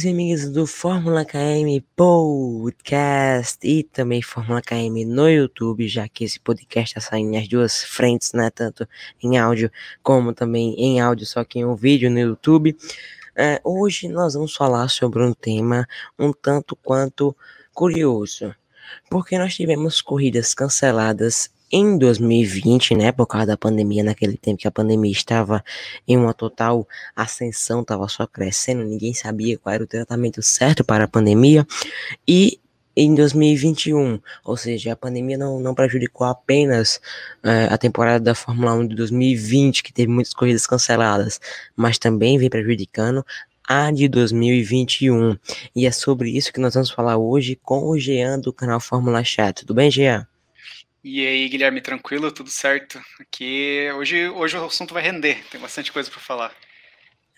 amigos e amigas do Fórmula KM Podcast e também Fórmula KM no YouTube, já que esse podcast está saindo em as duas frentes, né? Tanto em áudio como também em áudio, só que em um vídeo no YouTube. É, hoje nós vamos falar sobre um tema um tanto quanto curioso, porque nós tivemos corridas canceladas em 2020, né, por causa da pandemia, naquele tempo que a pandemia estava em uma total ascensão, estava só crescendo, ninguém sabia qual era o tratamento certo para a pandemia, e em 2021, ou seja, a pandemia não, não prejudicou apenas é, a temporada da Fórmula 1 de 2020, que teve muitas corridas canceladas, mas também vem prejudicando a de 2021. E é sobre isso que nós vamos falar hoje com o Jean do canal Fórmula Chat. Tudo bem, Jean? E aí, Guilherme, tranquilo? Tudo certo? Aqui hoje, hoje o assunto vai render, tem bastante coisa para falar.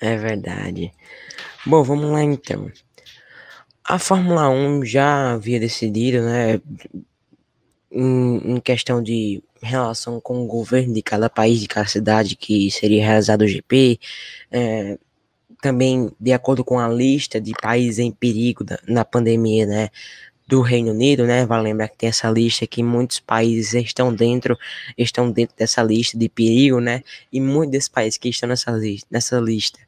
É verdade. Bom, vamos lá então. A Fórmula 1 já havia decidido, né, em, em questão de relação com o governo de cada país, de cada cidade que seria realizado o GP, é, também de acordo com a lista de países em perigo da, na pandemia, né? Do Reino Unido, né? Vale lembrar que tem essa lista que muitos países estão dentro, estão dentro dessa lista de perigo, né? E muitos desses países que estão nessa lista, nessa lista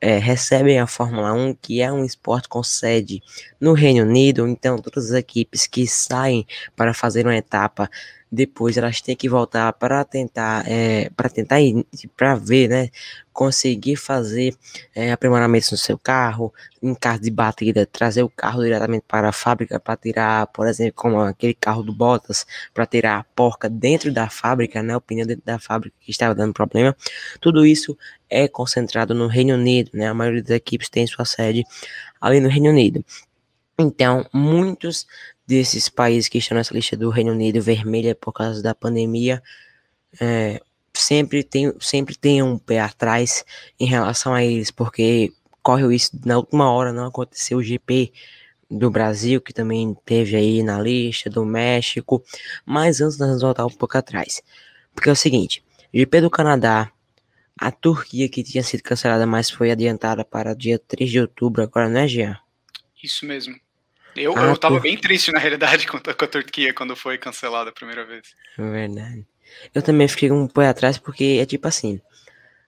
é, recebem a Fórmula 1, que é um esporte com sede no Reino Unido, então todas as equipes que saem para fazer uma etapa depois elas têm que voltar para tentar é, para tentar para ver né conseguir fazer é, aprimoramentos no seu carro em caso de batida trazer o carro diretamente para a fábrica para tirar por exemplo como aquele carro do Bottas para tirar a porca dentro da fábrica né o pneu dentro da fábrica que estava dando problema. Tudo isso é concentrado no Reino Unido né a maioria das equipes tem sua sede ali no Reino Unido. Então, muitos desses países que estão nessa lista do Reino Unido vermelha por causa da pandemia, é, sempre tem, sempre tem um pé atrás em relação a eles, porque corre isso na última hora, não aconteceu o GP do Brasil, que também teve aí na lista, do México, mas antes nós vamos voltar um pouco atrás, porque é o seguinte, GP do Canadá, a Turquia que tinha sido cancelada, mas foi adiantada para dia 3 de outubro, agora não é, Jean? Isso mesmo. Eu, ah, eu tava por... bem triste, na realidade, com a, com a Turquia quando foi cancelada a primeira vez. Verdade. Eu também fiquei um pouco atrás porque é tipo assim.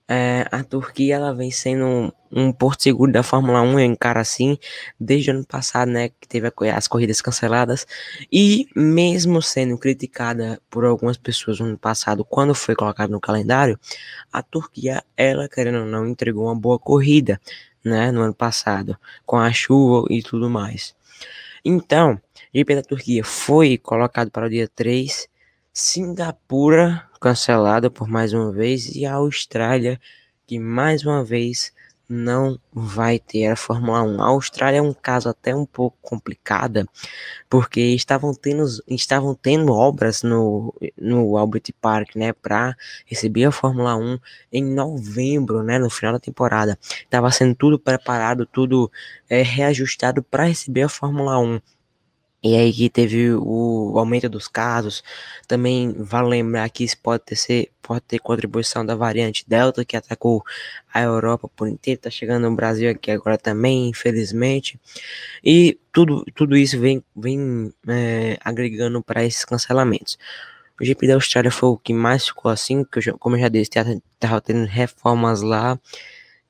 É, a Turquia ela vem sendo um, um, porto seguro da Fórmula 1, em cara assim, desde o ano passado, né, que teve a, as corridas canceladas, e mesmo sendo criticada por algumas pessoas no ano passado, quando foi colocado no calendário, a Turquia, ela querendo ou não, entregou uma boa corrida, né, no ano passado, com a chuva e tudo mais. Então, GP da Turquia foi colocado para o dia 3, Singapura cancelada por mais uma vez e a Austrália que mais uma vez não vai ter a Fórmula 1. A Austrália é um caso até um pouco complicada, porque estavam tendo, estavam tendo obras no, no Albert Park, né, para receber a Fórmula 1 em novembro, né, no final da temporada. Estava sendo tudo preparado, tudo é, reajustado para receber a Fórmula 1. E aí que teve o aumento dos casos. Também vale lembrar que isso pode ter, pode ter contribuição da variante Delta, que atacou a Europa por inteiro, tá chegando no Brasil aqui agora também, infelizmente. E tudo, tudo isso vem, vem é, agregando para esses cancelamentos. O GP da Austrália foi o que mais ficou assim, que eu, como eu já disse, estava tendo reformas lá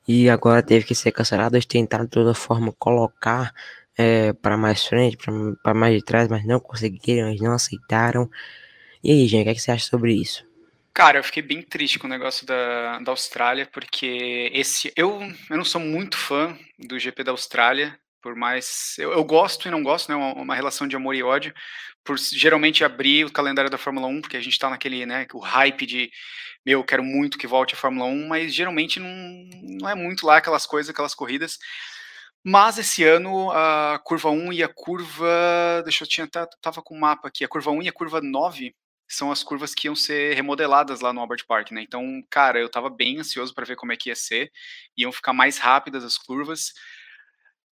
e agora teve que ser cancelado. Eles tentaram de toda forma colocar é, para mais frente, para mais de trás, mas não conseguiram, eles não aceitaram. E aí, gente, o que, é que você acha sobre isso? Cara, eu fiquei bem triste com o negócio da, da Austrália, porque esse eu, eu não sou muito fã do GP da Austrália, por mais. Eu, eu gosto e não gosto, né? Uma, uma, relação de amor e ódio, por geralmente abrir o calendário da Fórmula 1, porque a gente tá naquele, né? O hype de meu, eu quero muito que volte a Fórmula 1, mas geralmente não, não é muito lá aquelas coisas, aquelas corridas. Mas esse ano a curva 1 e a curva. Deixa eu tinha tava com o mapa aqui. A curva 1 e a curva 9 são as curvas que iam ser remodeladas lá no Albert Park, né? Então, cara, eu tava bem ansioso para ver como é que ia ser. Iam ficar mais rápidas as curvas.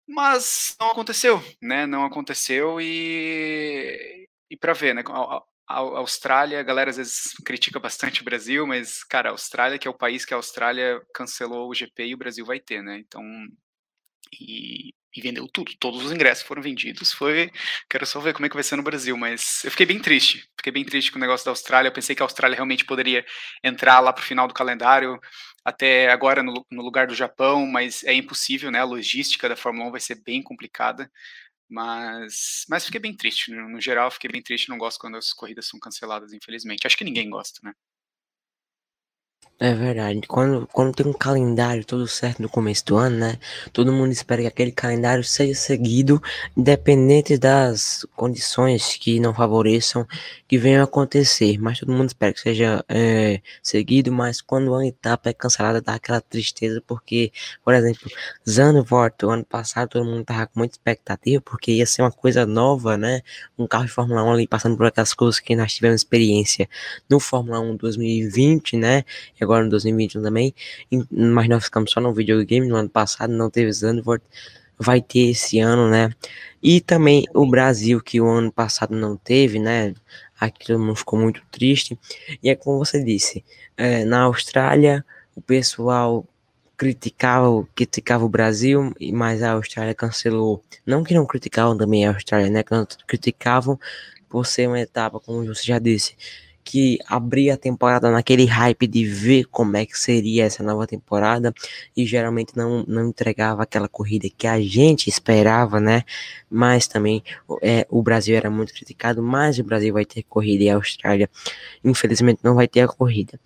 Mas não aconteceu, né? Não aconteceu e e para ver, né? A, a, Austrália, a galera às vezes critica bastante o Brasil, mas cara, a Austrália que é o país que a Austrália cancelou o GP e o Brasil vai ter, né? Então, e e vendeu tudo, todos os ingressos foram vendidos. Foi, quero só ver como é que vai ser no Brasil, mas eu fiquei bem triste. Fiquei bem triste com o negócio da Austrália. Eu pensei que a Austrália realmente poderia entrar lá para o final do calendário, até agora no, no, lugar do Japão, mas é impossível, né? A logística da Fórmula 1 vai ser bem complicada. Mas, mas fiquei bem triste. No, no geral, fiquei bem triste. Não gosto quando as corridas são canceladas, infelizmente. Acho que ninguém gosta, né? É verdade. Quando, quando tem um calendário todo certo no começo do ano, né? Todo mundo espera que aquele calendário seja seguido, independente das condições que não favoreçam que venham a acontecer. Mas todo mundo espera que seja é, seguido. Mas quando uma etapa é cancelada, dá aquela tristeza, porque, por exemplo, Zandvoort, o ano passado, todo mundo tava com muita expectativa, porque ia ser uma coisa nova, né? Um carro de Fórmula 1 ali passando por aquelas coisas que nós tivemos experiência no Fórmula 1 2020, né? Agora em 2021 também, mas nós ficamos só no videogame no ano passado, não teve Zandvoort, vai ter esse ano, né? E também o Brasil, que o ano passado não teve, né? Aqui todo mundo ficou muito triste. E é como você disse, é, na Austrália o pessoal criticava, criticava o Brasil, mas a Austrália cancelou. Não que não criticavam também a Austrália, né? Criticavam por ser uma etapa, como você já disse, que abria a temporada naquele hype de ver como é que seria essa nova temporada e geralmente não, não entregava aquela corrida que a gente esperava, né? Mas também é, o Brasil era muito criticado, mas o Brasil vai ter corrida e a Austrália, infelizmente, não vai ter a corrida.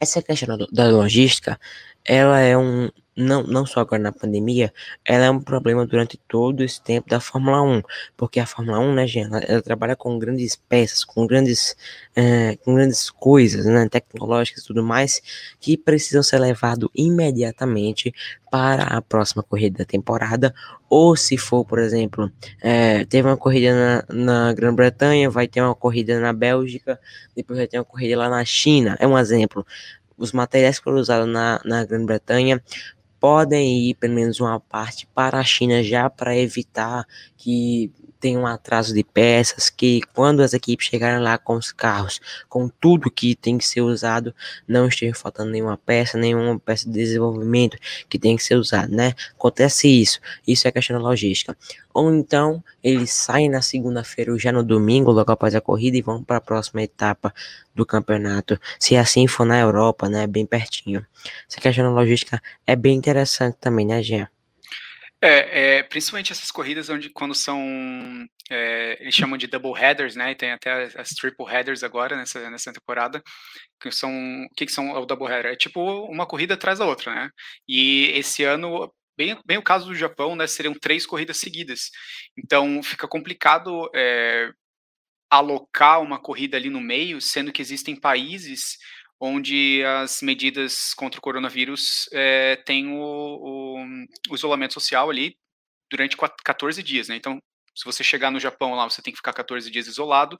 Essa questão da logística, ela é um, não, não só agora na pandemia, ela é um problema durante todo esse tempo da Fórmula 1, porque a Fórmula 1, né, gente, ela, ela trabalha com grandes peças, com grandes, é, com grandes coisas, né, tecnológicas e tudo mais, que precisam ser levados imediatamente para a próxima corrida da temporada, ou se for, por exemplo, é, teve uma corrida na, na Grã-Bretanha, vai ter uma corrida na Bélgica, depois vai ter uma corrida lá na China, é um exemplo os materiais que foram usados na, na Grã-Bretanha podem ir pelo menos uma parte para a China já para evitar que tem um atraso de peças, que quando as equipes chegarem lá com os carros, com tudo que tem que ser usado, não esteja faltando nenhuma peça, nenhuma peça de desenvolvimento que tem que ser usada, né? Acontece isso, isso é questão da logística. Ou então eles saem na segunda-feira ou já no domingo, logo após a corrida, e vão para a próxima etapa do campeonato. Se assim for na Europa, né? Bem pertinho. Essa questão da logística é bem interessante também, né, Jean? É, é, principalmente essas corridas onde quando são é, eles chamam de double headers, né? E tem até as, triple headers agora nessa, nessa temporada, que são o que, que são o double header? É tipo uma corrida atrás da outra, né? E esse ano bem, bem o caso do Japão, né? Seriam três corridas seguidas, então fica complicado é, alocar uma corrida ali no meio, sendo que existem países onde as medidas contra o coronavírus é, têm o, o, o, isolamento social ali durante 14 dias, né? Então, se você chegar no Japão lá, você tem que ficar 14 dias isolado.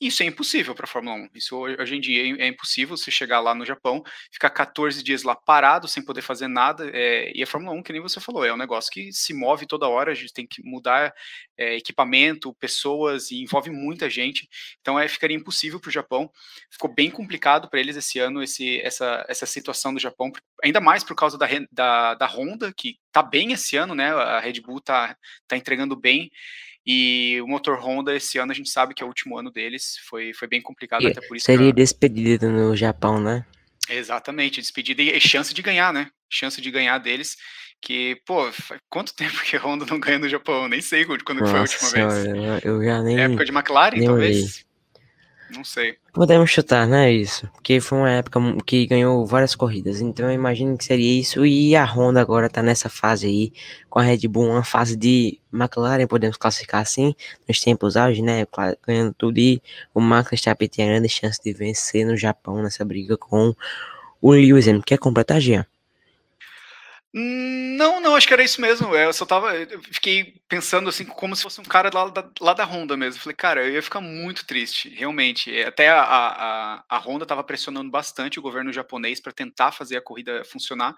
Isso é impossível para a Fórmula 1. Isso hoje em dia é, impossível você chegar lá no Japão, ficar 14 dias lá parado, sem poder fazer nada. É, e a Fórmula 1, que nem você falou, é um negócio que se move toda hora, a gente tem que mudar é, equipamento, pessoas, e envolve muita gente. Então é, ficaria impossível para o Japão. Ficou bem complicado para eles esse ano, esse, essa, essa situação do Japão, ainda mais por causa da, da, da Honda, que está bem esse ano, né? A Red Bull está tá entregando bem. E o motor Honda, esse ano, a gente sabe que é o último ano deles. Foi, foi bem complicado, e até por isso. Seria despedida no Japão, né? Exatamente, despedida e chance de ganhar, né? Chance de ganhar deles. Que, pô, quanto tempo que Honda não ganha no Japão? Nem sei quando Nossa foi a última senhora, vez. Eu já nem. época de McLaren, talvez? Não sei. Podemos chutar, né? Isso. Porque foi uma época que ganhou várias corridas. Então eu imagino que seria isso. E a Honda agora tá nessa fase aí. Com a Red Bull, uma fase de McLaren, podemos classificar assim. Nos tempos auge, né? Ganhando tudo. E o Max Verstappen tem grande chance de vencer no Japão nessa briga com o Lewis. Quer completar, Jean? Não, não, acho que era isso mesmo. É, eu só tava. Eu fiquei pensando assim, como se fosse um cara lá da, lá da Honda mesmo. Falei, cara, eu ia ficar muito triste, realmente. É, até a, a, a Honda estava pressionando bastante o governo japonês para tentar fazer a corrida funcionar.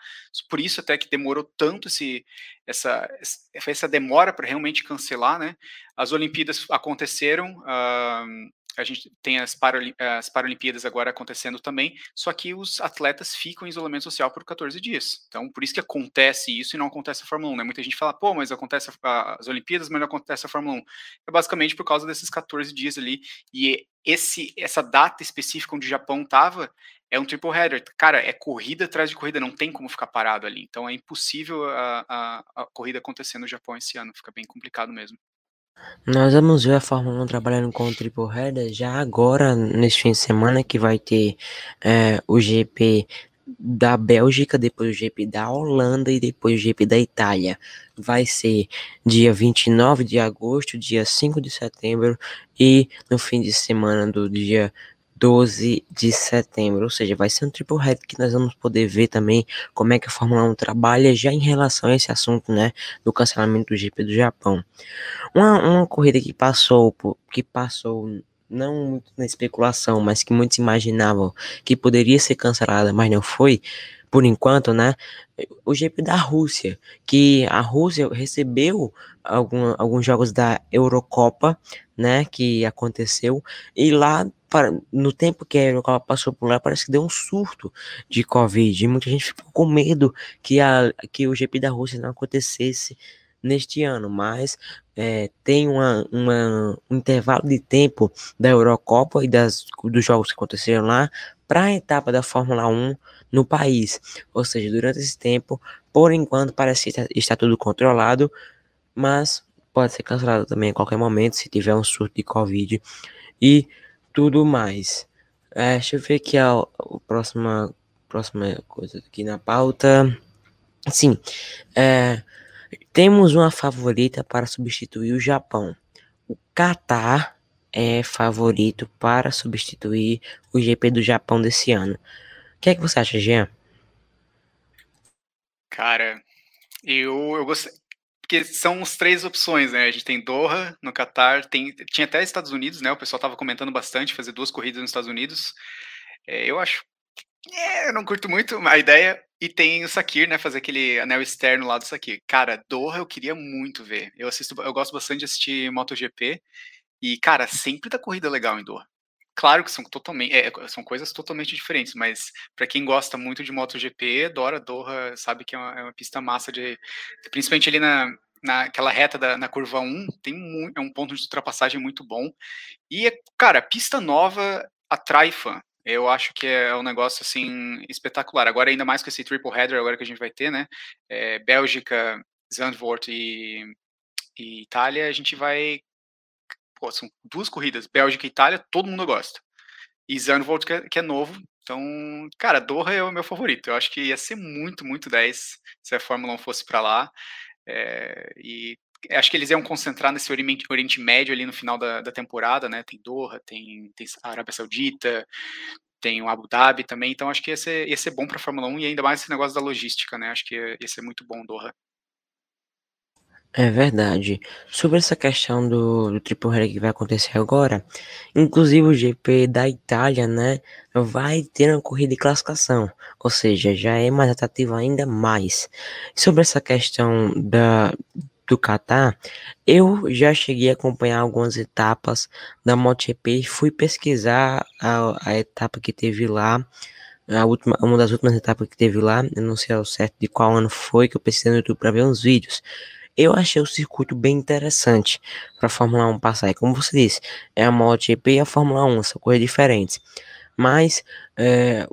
Por isso, até que demorou tanto esse, essa, essa demora para realmente cancelar, né? As Olimpíadas aconteceram, uh, a gente tem as, Paralim as Paralimpíadas agora acontecendo também, só que os atletas ficam em isolamento social por 14 dias. Então, por isso que acontece isso e não acontece a Fórmula 1, né? Muita gente fala, pô, mas acontece a, as Olimpíadas, mas não acontece a Fórmula 1. É basicamente por causa desses 14 dias ali. E esse, essa data específica onde o Japão tava é um triple header. Cara, é corrida atrás de corrida, não tem como ficar parado ali. Então é impossível a, a, a corrida acontecer no Japão esse ano, fica bem complicado mesmo. Nós vamos ver a Fórmula 1 trabalhando com o triple header já agora, neste fim de semana, que vai ter é, o GP da Bélgica, depois o GP da Holanda e depois o GP da Itália. Vai ser dia 29 de agosto, dia 5 de setembro e no fim de semana do dia 12 de setembro, ou seja, vai ser um triple head que nós vamos poder ver também como é que a Fórmula 1 trabalha já em relação a esse assunto, né, do cancelamento do GP do Japão. Uma, uma corrida que passou, que passou não muito na especulação, mas que muitos imaginavam que poderia ser cancelada, mas não foi, por enquanto, né? O GP da Rússia, que a Rússia recebeu algum, alguns jogos da Eurocopa, né? Que aconteceu, e lá para, no tempo que a Eurocopa passou por lá, parece que deu um surto de Covid. E muita gente ficou com medo que, a, que o GP da Rússia não acontecesse neste ano, mas é, tem uma, uma, um intervalo de tempo da Eurocopa e das, dos jogos que aconteceram lá para a etapa da Fórmula 1 no país. Ou seja, durante esse tempo, por enquanto, parece que está tudo controlado, mas pode ser cancelado também a qualquer momento se tiver um surto de Covid. E tudo mais. É, deixa eu ver aqui a, a próxima, próxima coisa aqui na pauta. Sim, é, temos uma favorita para substituir o Japão. O Qatar é favorito para substituir o GP do Japão desse ano. O que é que você acha, Jean? Cara, eu, eu gostei porque são as três opções, né? A gente tem Doha no Catar, tem, tinha até Estados Unidos, né? O pessoal tava comentando bastante fazer duas corridas nos Estados Unidos. É, eu acho. É, eu não curto muito a ideia. E tem o Sakir, né? Fazer aquele anel externo lá do Sakir. Cara, Doha eu queria muito ver. Eu assisto, eu gosto bastante de assistir MotoGP. E, cara, sempre dá corrida legal em Doha. Claro que são totalmente, é, são coisas totalmente diferentes, mas para quem gosta muito de MotoGP, adora Doha, sabe que é uma, é uma pista massa de, principalmente ali na, naquela reta da, na curva 1, tem um, é um ponto de ultrapassagem muito bom. E, cara, pista nova atrai fã. Eu acho que é um negócio, assim, espetacular. Agora, ainda mais com esse triple header agora que a gente vai ter, né? É, Bélgica, Zandvoort e, e Itália, a gente vai pô, são duas corridas, Bélgica e Itália, todo mundo gosta. E Zandvoort, que é, que é novo, então, cara, Doha é o meu favorito. Eu acho que ia ser muito, muito 10 se a Fórmula 1 fosse para lá. É, e acho que eles iam concentrar nesse Oriente, Oriente Médio ali no final da, da, temporada, né? Tem Doha, tem, tem a Arábia Saudita, tem o Abu Dhabi também. Então, acho que ia ser, ia ser bom para a Fórmula 1 e ainda mais esse negócio da logística, né? Acho que ia, ia ser muito bom Doha. É verdade. Sobre essa questão do, do triple header que vai acontecer agora, inclusive o GP da Itália, né, vai ter uma corrida de classificação, ou seja, já é mais atrativo ainda mais. Sobre essa questão da do Qatar, eu já cheguei a acompanhar algumas etapas da MotoGP e fui pesquisar a, a etapa que teve lá, a última, uma das últimas etapas que teve lá, eu não sei ao certo de qual ano foi, que eu pesquisei no YouTube para ver uns vídeos. Eu achei o circuito bem interessante para a Fórmula 1 passar. E como você disse, é a MotoGP e a Fórmula 1, são coisas diferentes. Mas é,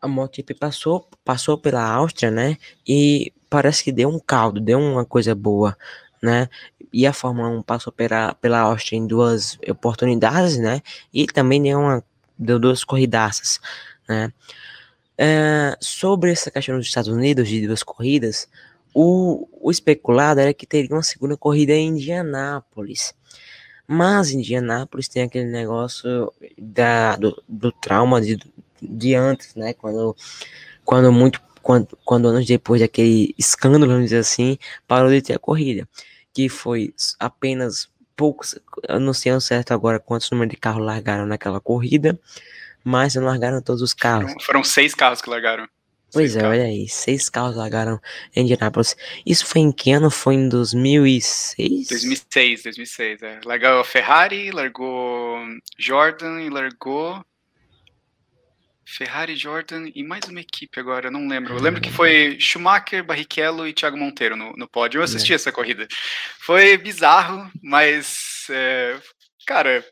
a MotoGP passou, passou pela Áustria, né? E parece que deu um caldo, deu uma coisa boa, né? E a Fórmula 1 passou pela, pela Áustria em duas oportunidades, né? E também deu, uma, deu duas corridaças, né? É, sobre essa questão dos Estados Unidos de duas corridas, o, o especulado era que teria uma segunda corrida em Indianápolis. Mas Indianápolis tem aquele negócio da, do, do trauma de, de antes, né? Quando, quando muito quando, quando anos depois daquele escândalo, vamos dizer assim, parou de ter a corrida, que foi apenas poucos, eu não sei certo agora quantos números de carros largaram naquela corrida, mas não largaram todos os carros. Foram, foram seis carros que largaram. Pois é, carros. olha aí, seis carros largaram em Indianapolis. Isso foi em que ano? Foi em 2006? 2006, 2006, é. Largou a Ferrari, largou Jordan e largou Ferrari, Jordan e mais uma equipe agora, não lembro. Eu lembro que foi Schumacher, Barrichello e Thiago Monteiro no, no pódio. Eu assisti é. essa corrida. Foi bizarro, mas, é, cara,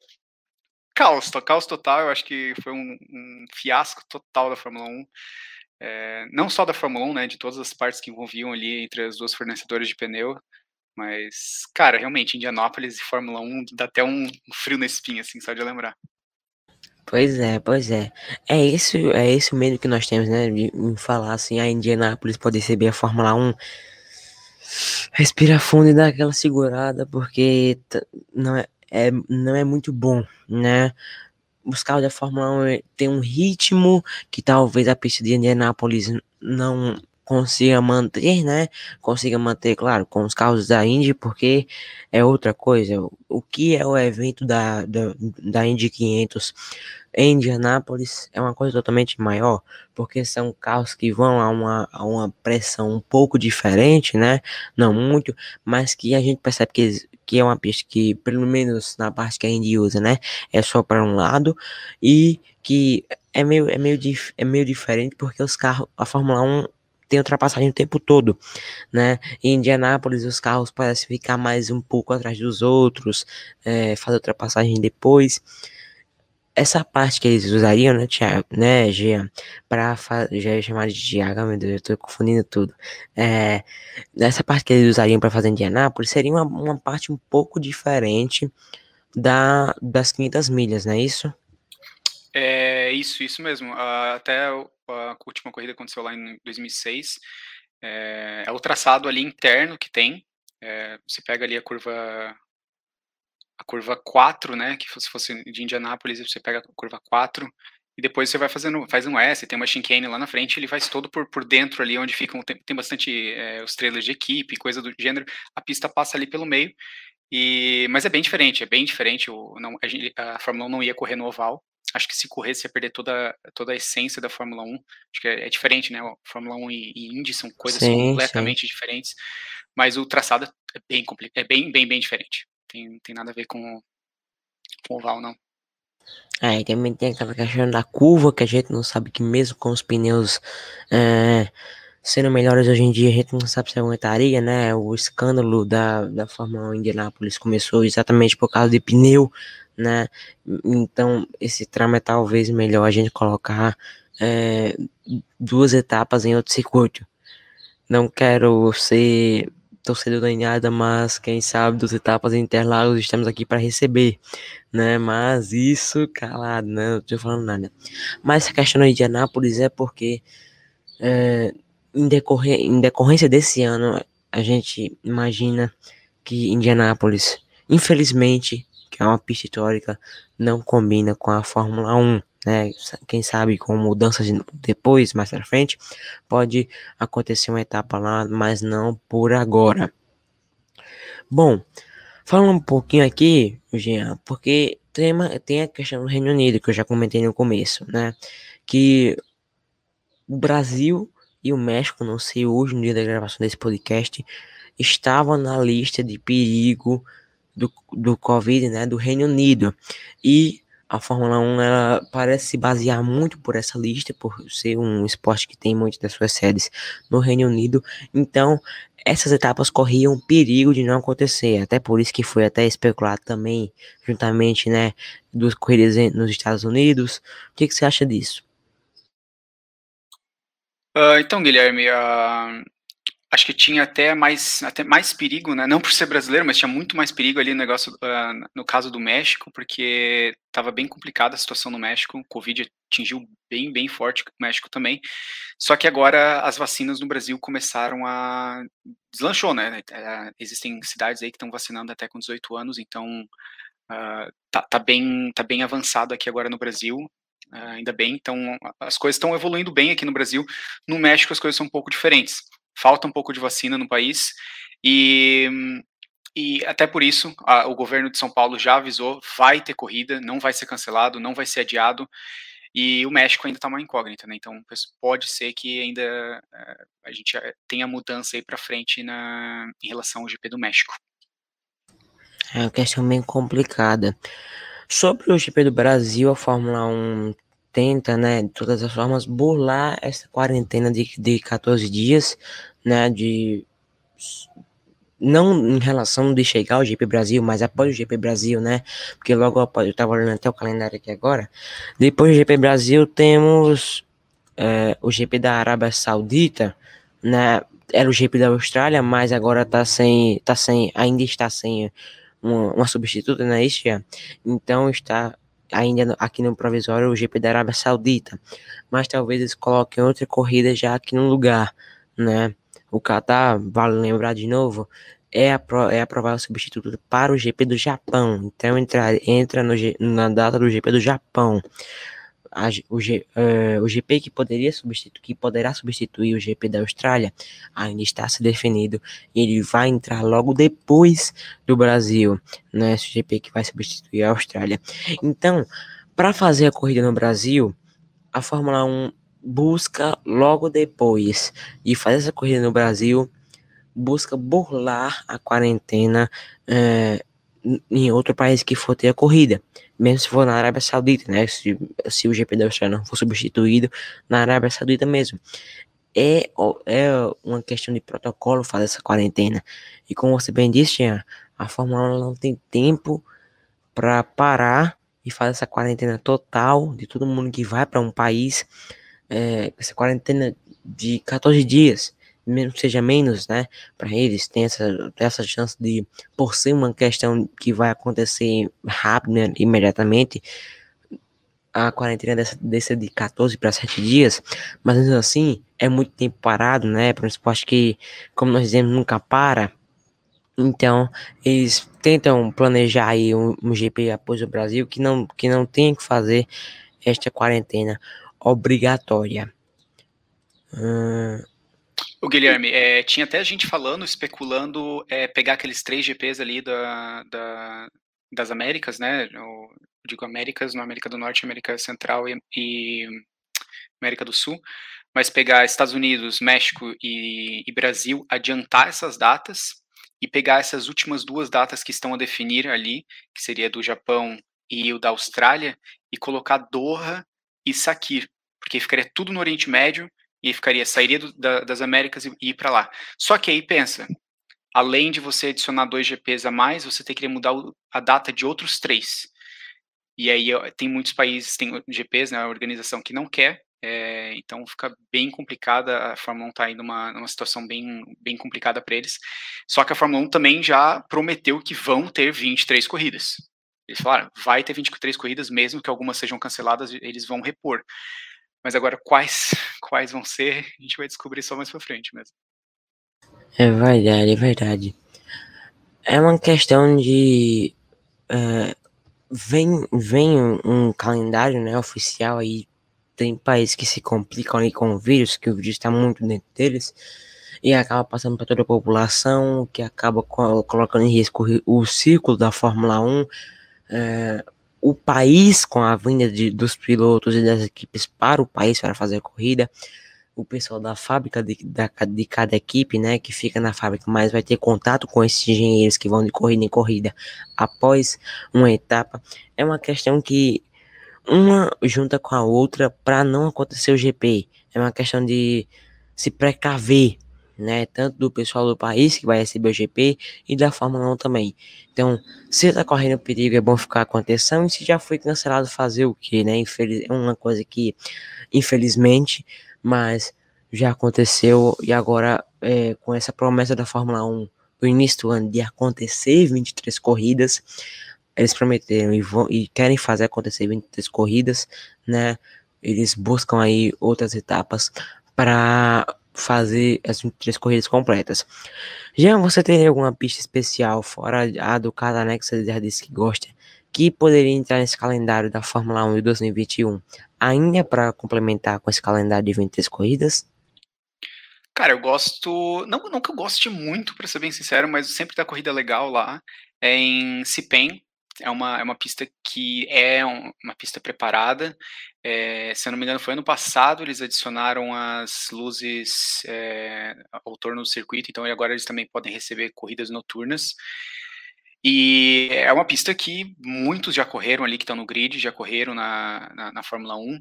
caos, caos total. Eu acho que foi um, um fiasco total da Fórmula 1. É, não só da Fórmula 1, né, de todas as partes que envolviam ali entre as duas fornecedoras de pneu, mas, cara, realmente, Indianápolis e Fórmula 1 dá até um frio na espinha, assim, só de lembrar. Pois é, pois é. É esse, é esse o medo que nós temos, né? De, falar assim, a Indianápolis pode receber a Fórmula 1. Respira fundo e dá aquela segurada, porque não é, é, não é muito bom, né? Os carros da Fórmula 1 tem um ritmo que talvez a pista de Indianápolis não consiga manter, né? Consiga manter, claro, com os carros da Indy, porque é outra coisa. O que é o evento da, da, da Indy 500 em Indianápolis é uma coisa totalmente maior, porque são carros que vão a uma, a uma pressão um pouco diferente, né? Não muito, mas que a gente percebe que, que é uma pista que, pelo menos na parte que a Indy usa, né? É só para um lado e que é meio, é meio, é meio diferente porque os carros, a Fórmula 1 tem ultrapassagem o tempo todo, né? Em Indianápolis os carros parecem ficar mais um pouco atrás dos outros, é, fazer ultrapassagem depois. Essa parte que eles usariam, né, Thiago, né, Gia, para já é chamar de Thiago, meu Deus, eu tô confundindo tudo. É, essa parte que eles usariam para fazer Indianápolis seria uma, uma parte um pouco diferente da das 500 milhas, não é isso? É isso, isso mesmo. Até a última corrida aconteceu lá em 2006. É, é o traçado ali interno que tem. É, você pega ali a curva a curva 4, né, que se fosse de Indianápolis, você pega a curva 4 e depois você vai fazendo, faz um S, tem uma chicane lá na frente, ele faz todo por, por dentro ali, onde ficam, tem, tem bastante é, os trailers de equipe, coisa do gênero, a pista passa ali pelo meio, e, mas é bem diferente, é bem diferente, o, não, a, a Fórmula 1 não ia correr no oval, acho que se corresse ia perder toda, toda a essência da Fórmula 1. Acho que é, é diferente, né? A Fórmula 1 e, e Indy são coisas sim, completamente sim. diferentes. Mas o traçado é bem complicado, é bem, bem, bem diferente. Tem, tem nada a ver com, com o oval, não. É, e também tem aquela questão da curva que a gente não sabe que mesmo com os pneus é, sendo melhores hoje em dia, a gente não sabe se aguentaria, né? O escândalo da, da Fórmula 1 Indianápolis começou exatamente por causa de pneu né? Então, esse tramo é talvez melhor a gente colocar é, duas etapas em outro circuito. Não quero ser torcedor da nada, mas quem sabe duas etapas Interlagos estamos aqui para receber, né? Mas isso calado, né? Não tô falando nada. Mas a questão de Indianápolis é porque é, em, decorrer, em decorrência desse ano a gente imagina que Indianápolis, infelizmente, que é uma pista histórica, não combina com a Fórmula 1. Né? Quem sabe com mudanças depois, mais para frente, pode acontecer uma etapa lá, mas não por agora. Bom, falando um pouquinho aqui, Jean, porque tem, uma, tem a questão do Reino Unido, que eu já comentei no começo, né? Que o Brasil e o México, não sei hoje, no dia da gravação desse podcast, estavam na lista de perigo do, do Covid, né, do Reino Unido. E a Fórmula 1 ela parece se basear muito por essa lista, por ser um esporte que tem muitas das suas sedes no Reino Unido. Então, essas etapas corriam perigo de não acontecer. Até por isso que foi até especulado também, juntamente, né, duas corridas nos Estados Unidos. O que, que você acha disso? Uh, então, Guilherme, uh, acho que tinha até mais, até mais perigo, né? Não por ser brasileiro, mas tinha muito mais perigo ali no negócio, uh, no caso do México, porque estava bem complicada a situação no México. O Covid atingiu bem, bem forte o México também. Só que agora as vacinas no Brasil começaram a deslanchou, né? É, existem cidades aí que estão vacinando até com 18 anos, então uh, tá, tá, bem, tá bem avançado aqui agora no Brasil. Uh, ainda bem, então as coisas estão evoluindo bem aqui no Brasil. No México as coisas são um pouco diferentes falta um pouco de vacina no país e, e até por isso a, o governo de São Paulo já avisou, vai ter corrida, não vai ser cancelado, não vai ser adiado. E o México ainda está uma incógnita, né? Então pode ser que ainda uh, a gente tenha mudança aí para frente na, em relação ao GP do México. É uma questão bem complicada. Sobre o GP do Brasil, a Fórmula 1 tenta, né, de todas as formas, burlar essa quarentena de, de 14 dias, né, de não em relação de chegar ao GP Brasil, mas após o GP Brasil, né? Porque logo após, eu tava olhando até o calendário aqui agora. Depois do GP Brasil, temos é, o GP da Arábia Saudita, né? Era o GP da Austrália, mas agora tá sem, tá sem, ainda está sem uma, uma substituta, não é isso, já? Então está ainda aqui no provisório o GP da Arábia Saudita, mas talvez eles coloquem outra corrida já aqui no lugar, né? O Qatar, vale lembrar de novo, é, apro é aprovar o substituto para o GP do Japão. Então entra, entra no, na data do GP do Japão. A, o, G, uh, o GP que poderia substituir, que poderá substituir o GP da Austrália, ainda está se definido. E ele vai entrar logo depois do Brasil, né? Esse GP que vai substituir a Austrália. Então, para fazer a corrida no Brasil, a Fórmula 1 busca logo depois de fazer essa corrida no Brasil, busca burlar a quarentena é, em outro país que for ter a corrida, mesmo se for na Arábia Saudita, né? Se, se o GP da Austrália não for substituído na Arábia Saudita mesmo. É, é uma questão de protocolo fazer essa quarentena. E como você bem disse, a Fórmula 1 não tem tempo para parar e fazer essa quarentena total de todo mundo que vai para um país é, essa quarentena de 14 dias, mesmo que seja menos, né, para eles, tem essa, essa chance de, por ser uma questão que vai acontecer rápido, né, imediatamente, a quarentena dessa, dessa de 14 para 7 dias, mas assim, é muito tempo parado, né, para um esporte que, como nós dizemos, nunca para, então, eles tentam planejar aí um, um GP após o Brasil que não, que não tem que fazer esta quarentena obrigatória. Hum... O Guilherme, é, tinha até gente falando, especulando é, pegar aqueles três GPs ali da, da, das Américas, né? Eu digo Américas, no América do Norte, América Central e, e América do Sul, mas pegar Estados Unidos, México e, e, Brasil, adiantar essas datas e pegar essas últimas duas datas que estão a definir ali, que seria do Japão e o da Austrália, e colocar Doha e Sakir, porque ficaria tudo no Oriente Médio e ficaria sairia do, da, das Américas e, ir para lá. Só que aí pensa, além de você adicionar dois GPs a mais, você tem que mudar a data de outros três. E aí tem muitos países, tem GPs, né, a organização que não quer, é, então fica bem complicada, a Fórmula 1 está indo numa, numa situação bem, bem complicada para eles. Só que a Fórmula 1 também já prometeu que vão ter 23 corridas. Eles falaram, vai ter 23 corridas, mesmo que algumas sejam canceladas, eles vão repor. Mas agora, quais, quais vão ser, a gente vai descobrir só mais pra frente mesmo. É verdade, é verdade. É uma questão de. Uh, vem, vem um, calendário né, oficial aí. Tem países que se complicam ali com o vírus, que o vírus está muito dentro deles e acaba passando para toda a população, que acaba colocando em risco o ciclo da Fórmula 1, é, o país com a vinda de, dos pilotos e das equipes para o país para fazer a corrida, o pessoal da fábrica de, da, de cada equipe, né, que fica na fábrica, mas vai ter contato com esses engenheiros que vão de corrida em corrida após uma etapa, é uma questão que uma junta com a outra para não acontecer o GP, é uma questão de se precaver né? Tanto do pessoal do país que vai receber o GP e da Fórmula 1 também. Então, se está correndo perigo, é bom ficar com atenção. E se já foi cancelado, fazer o que, né? Infeliz... É uma coisa que, infelizmente, mas já aconteceu e agora é, com essa promessa da Fórmula 1 do início do ano de acontecer 23 corridas, eles prometeram e, vão, e querem fazer acontecer 23 corridas, né? Eles buscam aí outras etapas para fazer as 23 corridas completas. Já você tem alguma pista especial, fora a do Cadané que você já disse que gosta, que poderia entrar nesse calendário da Fórmula 1 de 2021, ainda para complementar com esse calendário de 23 corridas? Cara, eu gosto. Não, nunca goste muito, para ser bem sincero, mas sempre da corrida legal lá. É em Cipen, é uma, é uma pista que é um, uma pista preparada. É, se eu não me engano, foi ano passado, eles adicionaram as luzes é, ao torno do circuito, então agora eles também podem receber corridas noturnas. E é uma pista que muitos já correram ali, que estão no grid, já correram na, na, na Fórmula 1.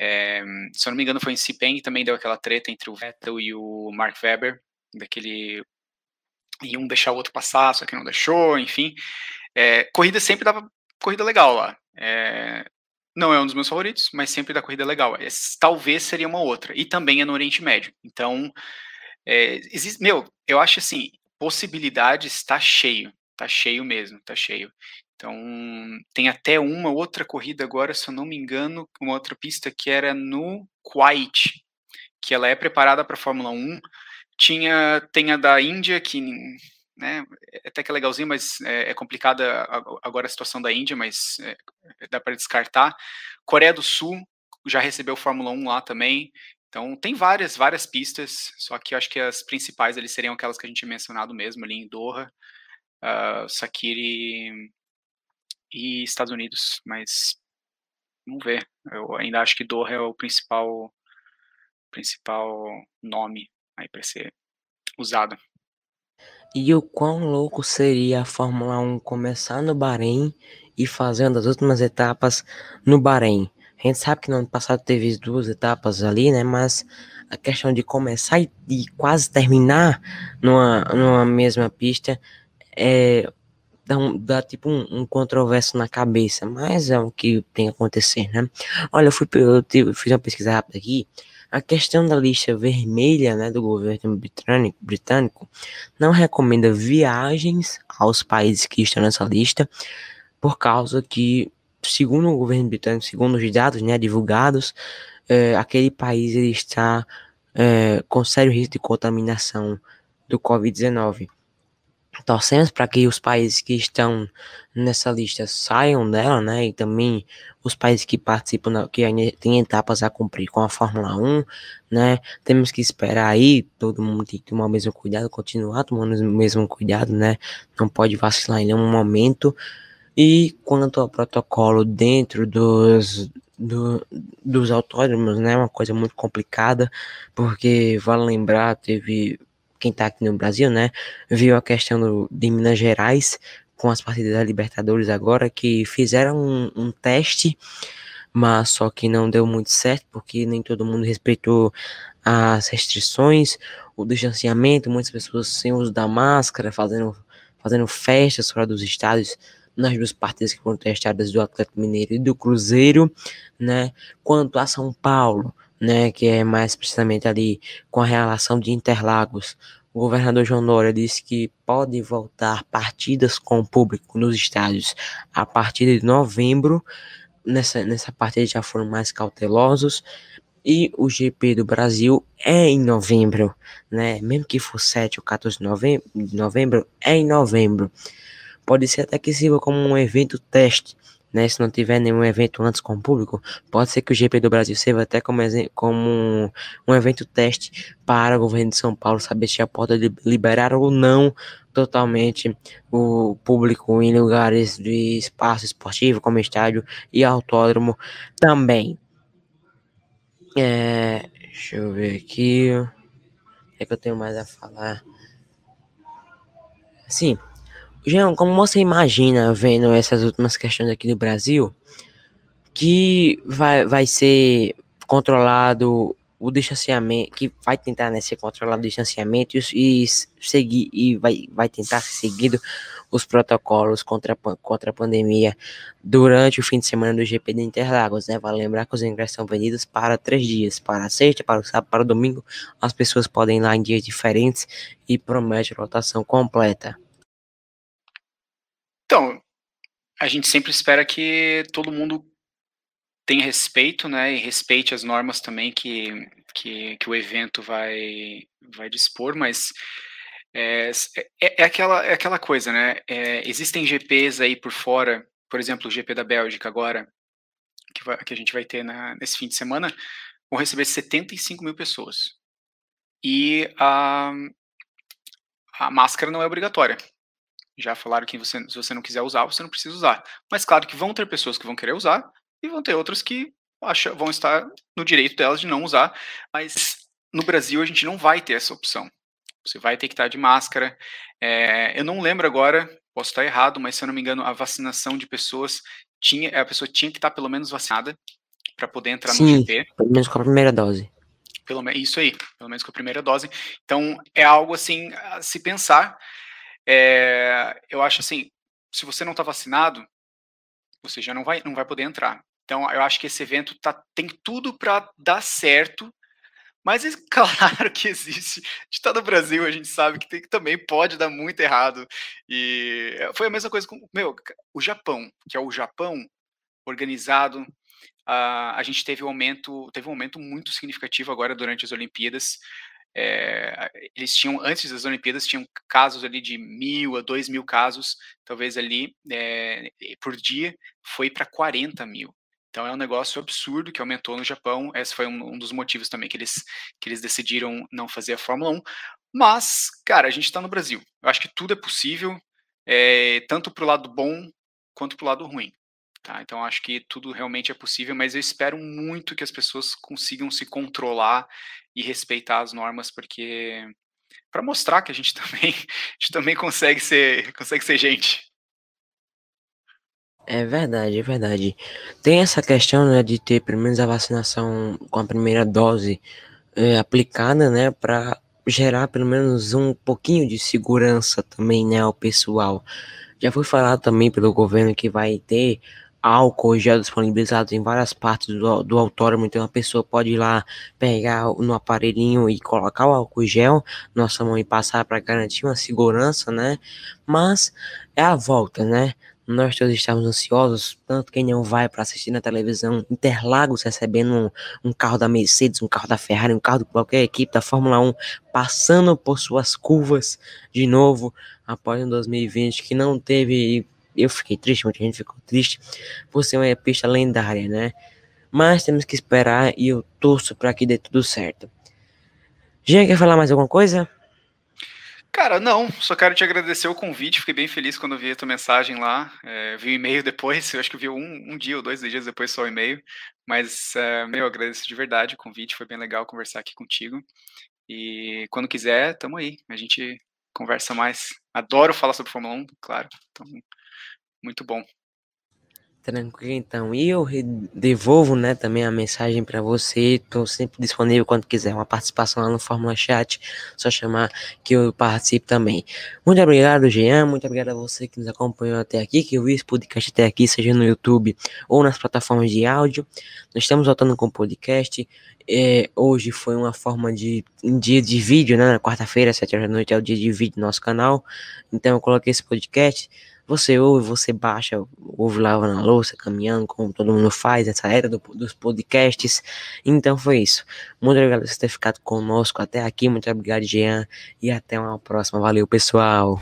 É, se eu não me engano, foi em Sepang também deu aquela treta entre o Vettel e o Mark Webber, daquele. E um deixar o outro passar, só que não deixou, enfim. É, corrida sempre dava corrida legal lá. É, não é um dos meus favoritos, mas sempre dá corrida legal. É, talvez seria uma outra. E também é no Oriente Médio. Então, é, existe, meu, eu acho assim, possibilidades está cheio. Tá cheio mesmo, tá cheio. Então, tem até uma outra corrida agora, se eu não me engano, uma outra pista que era no Kuwait, que ela é preparada para Fórmula 1. Tinha, tem a da Índia, que né, é até que é legalzinho, mas é, é complicada agora a situação da Índia, mas é, dá para descartar. Coreia do Sul já recebeu Fórmula 1 lá também. Então tem várias, várias pistas, só que eu acho que as principais ali seriam aquelas que a gente tinha mencionado mesmo ali em Doha, uh, Sakiri e Estados Unidos, mas vamos ver. Eu ainda acho que Doha é o principal principal nome aí para ser usado. E o quão louco seria a Fórmula 1 começar no Bahrein e fazendo as últimas etapas no Bahrein. A gente sabe que no ano passado teve duas etapas ali, né? Mas a questão de começar e, quase terminar numa, numa mesma pista é dá, um, dá tipo um, um controverso na cabeça, mas é o que tem a acontecer, né? Olha, eu, fui, eu fiz uma pesquisa rápida aqui a questão da lista vermelha né, do governo britânico, britânico não recomenda viagens aos países que estão nessa lista, por causa que, segundo o governo britânico, segundo os dados né, divulgados, é, aquele país ele está é, com sério risco de contaminação do Covid-19 torcemos para que os países que estão nessa lista saiam dela, né? E também os países que participam, que ainda tem etapas a cumprir com a Fórmula 1, né? Temos que esperar aí, todo mundo tem que tomar o mesmo cuidado, continuar tomando o mesmo cuidado, né? Não pode vacilar em nenhum momento. E quanto ao protocolo dentro dos, do, dos autódromos, né? Uma coisa muito complicada, porque vale lembrar, teve quem tá aqui no Brasil, né, viu a questão do, de Minas Gerais com as partidas da Libertadores agora, que fizeram um, um teste, mas só que não deu muito certo, porque nem todo mundo respeitou as restrições, o distanciamento, muitas pessoas sem uso da máscara, fazendo, fazendo festas fora dos estádios, nas duas partidas que foram testadas do Atlético Mineiro e do Cruzeiro, né? Quanto a São Paulo, né, que é mais precisamente ali com a relação de Interlagos. O governador João Dória disse que pode voltar partidas com o público nos estádios a partir de novembro. Nessa, nessa parte eles já foram mais cautelosos. E o GP do Brasil é em novembro, né? Mesmo que for 7 ou 14 de novembro, de novembro é em novembro. Pode ser até que sirva como um evento teste né, se não tiver nenhum evento antes com o público, pode ser que o GP do Brasil sirva até como, como um, um evento teste para o governo de São Paulo saber se a porta de liberar ou não totalmente o público em lugares de espaço esportivo, como estádio e autódromo também. É, deixa eu ver aqui. O que, é que eu tenho mais a falar? Sim, Jean, como você imagina vendo essas últimas questões aqui do Brasil, que vai, vai ser controlado o distanciamento, que vai tentar né, ser controlado o distanciamento e, e, seguir e vai, vai tentar ser seguido os protocolos contra, contra a pandemia durante o fim de semana do GP de Interlagos, né? Vale lembrar que os ingressos são vendidos para três dias, para sexta, para o sábado, para o domingo. As pessoas podem ir lá em dias diferentes e promete rotação completa. Então, a gente sempre espera que todo mundo tenha respeito, né, e respeite as normas também que, que, que o evento vai, vai dispor, mas é, é, é, aquela, é aquela coisa, né, é, existem GPs aí por fora, por exemplo, o GP da Bélgica agora, que, vai, que a gente vai ter na, nesse fim de semana, vão receber 75 mil pessoas. E a, a máscara não é obrigatória. Já falaram que você, se você não quiser usar, você não precisa usar. Mas claro que vão ter pessoas que vão querer usar e vão ter outras que acha, vão estar no direito delas de não usar. Mas no Brasil a gente não vai ter essa opção. Você vai ter que estar de máscara. É, eu não lembro agora, posso estar errado, mas se eu não me engano, a vacinação de pessoas tinha, a pessoa tinha que estar pelo menos vacinada para poder entrar Sim, no GP. Pelo menos com a primeira dose. Pelo isso aí, pelo menos com a primeira dose. Então é algo assim a se pensar. É, eu acho assim, se você não está vacinado, você já não vai, não vai poder entrar. Então eu acho que esse evento tá, tem tudo para dar certo mas é claro que existe. De estar no Brasil, a gente sabe que, tem, que também pode dar muito errado. E eh, foi a mesma coisa com meu, o Japão, que é o Japão organizado. Uh, a gente teve um aumento, teve um aumento muito significativo agora durante as Olimpíadas. É, eles tinham antes das Olimpíadas tinham casos ali de mil a dois mil casos, talvez ali é, por dia, foi para 40 mil. Então é um negócio absurdo que aumentou no Japão. Esse foi um, um, dos motivos também que eles, que eles decidiram não fazer a Fórmula 1. Mas, cara, a gente está no Brasil. Eu acho que tudo é possível, é, tanto para o lado bom quanto para o lado ruim. Tá? Então acho que tudo realmente é possível, mas eu espero muito que as pessoas consigam se controlar e respeitar as normas, porque para mostrar que a gente também, a gente também consegue ser, consegue ser gente. É verdade, é verdade. Tem essa questão, né, de ter pelo menos a vacinação com a primeira dose é, aplicada, né, para gerar pelo menos um pouquinho de segurança também, né, ao pessoal. Já foi falado também pelo governo que vai ter álcool gel disponibilizado em várias partes do, do autódromo, então a pessoa pode ir lá pegar no aparelhinho e colocar o álcool gel na nossa mão e passar para garantir uma segurança, né? Mas é a volta, né? Nós todos estamos ansiosos, tanto quem não vai para assistir na televisão Interlagos recebendo um, um, carro da Mercedes, um carro da Ferrari, um carro de qualquer equipe da Fórmula 1 passando por suas curvas de novo após um 2020 que não teve. Eu fiquei triste, muita gente ficou triste por ser uma pista lendária, né? Mas temos que esperar e eu torço para que dê tudo certo. Jean, quer falar mais alguma coisa? Cara, não, só quero te agradecer o convite, fiquei bem feliz quando vi a tua mensagem lá, é, vi o e-mail depois, eu acho que vi um, um, dia ou dois dias depois só o e-mail, mas, é, meu, agradeço de verdade o convite, foi bem legal conversar aqui contigo, e quando quiser, tamo aí, a gente conversa mais, adoro falar sobre Fórmula 1, claro, então, muito bom. Tranquilo, então. E eu devolvo, né, também a mensagem para você. Estou sempre disponível quando quiser uma participação lá no Fórmula Chat. Só chamar que eu participe também. Muito obrigado, Jean. Muito obrigado a você que nos acompanhou até aqui, que viu esse podcast até aqui, seja no YouTube ou nas plataformas de áudio. Nós estamos voltando com o podcast. É, hoje foi uma forma de um dia de vídeo, né? Na quarta-feira, às 7 horas da noite, é o dia de vídeo do nosso canal. Então eu coloquei esse podcast você ouve, você baixa, ouve lavando a louça, caminhando, como todo mundo faz, essa era do, dos podcasts. Então foi isso. Muito obrigado por ter ficado conosco até aqui. Muito obrigado, Jean. E até uma próxima. Valeu, pessoal.